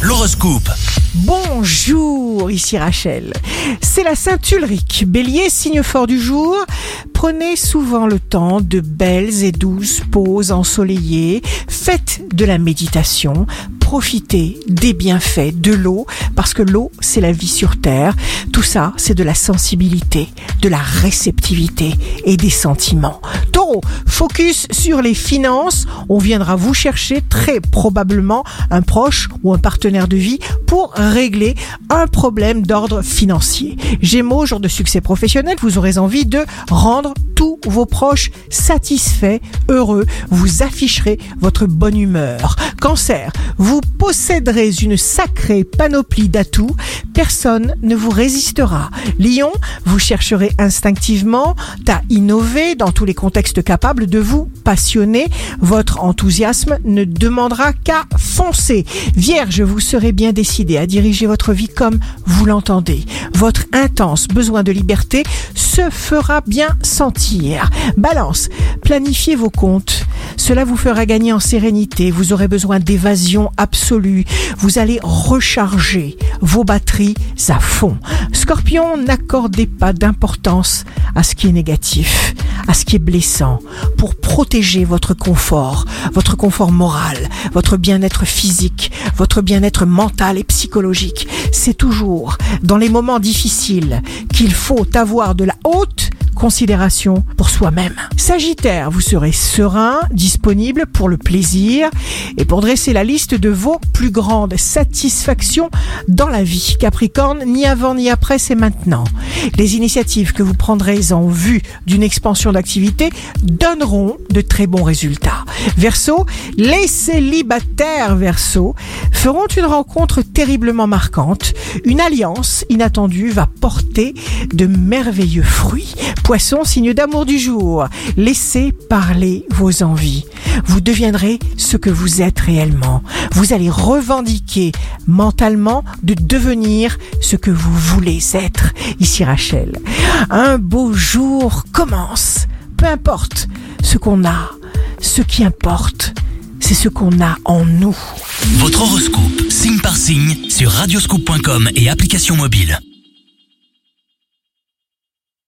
L'horoscope. Bonjour, ici Rachel. C'est la Saint-Ulrich, bélier, signe fort du jour. Prenez souvent le temps de belles et douces pauses ensoleillées. Faites de la méditation. Profitez des bienfaits de l'eau, parce que l'eau, c'est la vie sur Terre. Tout ça, c'est de la sensibilité, de la réceptivité et des sentiments. Focus sur les finances. On viendra vous chercher très probablement un proche ou un partenaire de vie pour régler un problème d'ordre financier. Gémeaux, jour de succès professionnel, vous aurez envie de rendre tous vos proches satisfaits, heureux. Vous afficherez votre bonne humeur. Cancer, vous posséderez une sacrée panoplie d'atouts. Personne ne vous résistera. Lion, vous chercherez instinctivement à innover dans tous les contextes capables de vous passionner. Votre enthousiasme ne demandera qu'à foncer. Vierge, vous serez bien décidé à diriger votre vie comme vous l'entendez. Votre intense besoin de liberté se fera bien sentir. Balance, planifiez vos comptes. Cela vous fera gagner en sérénité. Vous aurez besoin d'évasion absolue. Vous allez recharger vos batteries à fond. Scorpion, n'accordez pas d'importance à ce qui est négatif, à ce qui est blessant, pour protéger votre confort, votre confort moral, votre bien-être physique, votre bien-être mental et psychologique. C'est toujours dans les moments difficiles qu'il faut avoir de la haute considération pour soi-même. Sagittaire, vous serez serein, disponible pour le plaisir et pour dresser la liste de vos plus grandes satisfactions dans la vie. Capricorne, ni avant ni après, c'est maintenant. Les initiatives que vous prendrez en vue d'une expansion d'activité donneront de très bons résultats. Verseau, les célibataires Verseau feront une rencontre terriblement marquante. Une alliance inattendue va porter de merveilleux fruits. Poisson, signe d'amour du jour. Laissez parler vos envies. Vous deviendrez ce que vous êtes réellement. Vous allez revendiquer mentalement de devenir ce que vous voulez être. Ici Rachel. Un beau jour commence. Peu importe ce qu'on a, ce qui importe, c'est ce qu'on a en nous. Votre horoscope, signe par signe, sur radioscoop.com et application mobile.